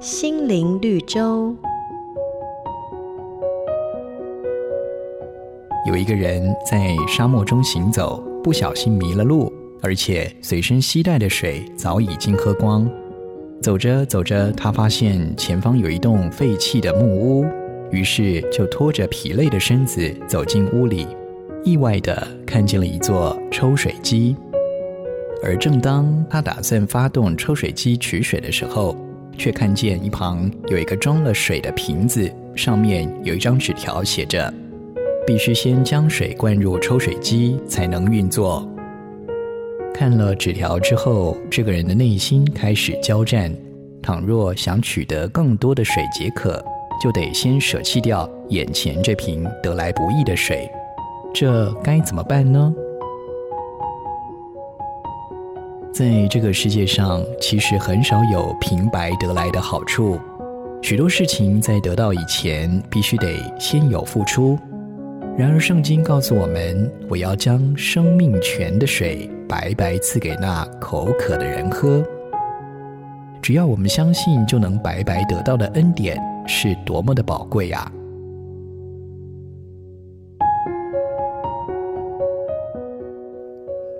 心灵绿洲。有一个人在沙漠中行走，不小心迷了路，而且随身携带的水早已经喝光。走着走着，他发现前方有一栋废弃的木屋，于是就拖着疲累的身子走进屋里，意外的看见了一座抽水机。而正当他打算发动抽水机取水的时候，却看见一旁有一个装了水的瓶子，上面有一张纸条，写着：“必须先将水灌入抽水机才能运作。”看了纸条之后，这个人的内心开始交战：倘若想取得更多的水解渴，就得先舍弃掉眼前这瓶得来不易的水，这该怎么办呢？在这个世界上，其实很少有平白得来的好处。许多事情在得到以前，必须得先有付出。然而，圣经告诉我们：“我要将生命泉的水白白赐给那口渴的人喝。”只要我们相信，就能白白得到的恩典，是多么的宝贵呀！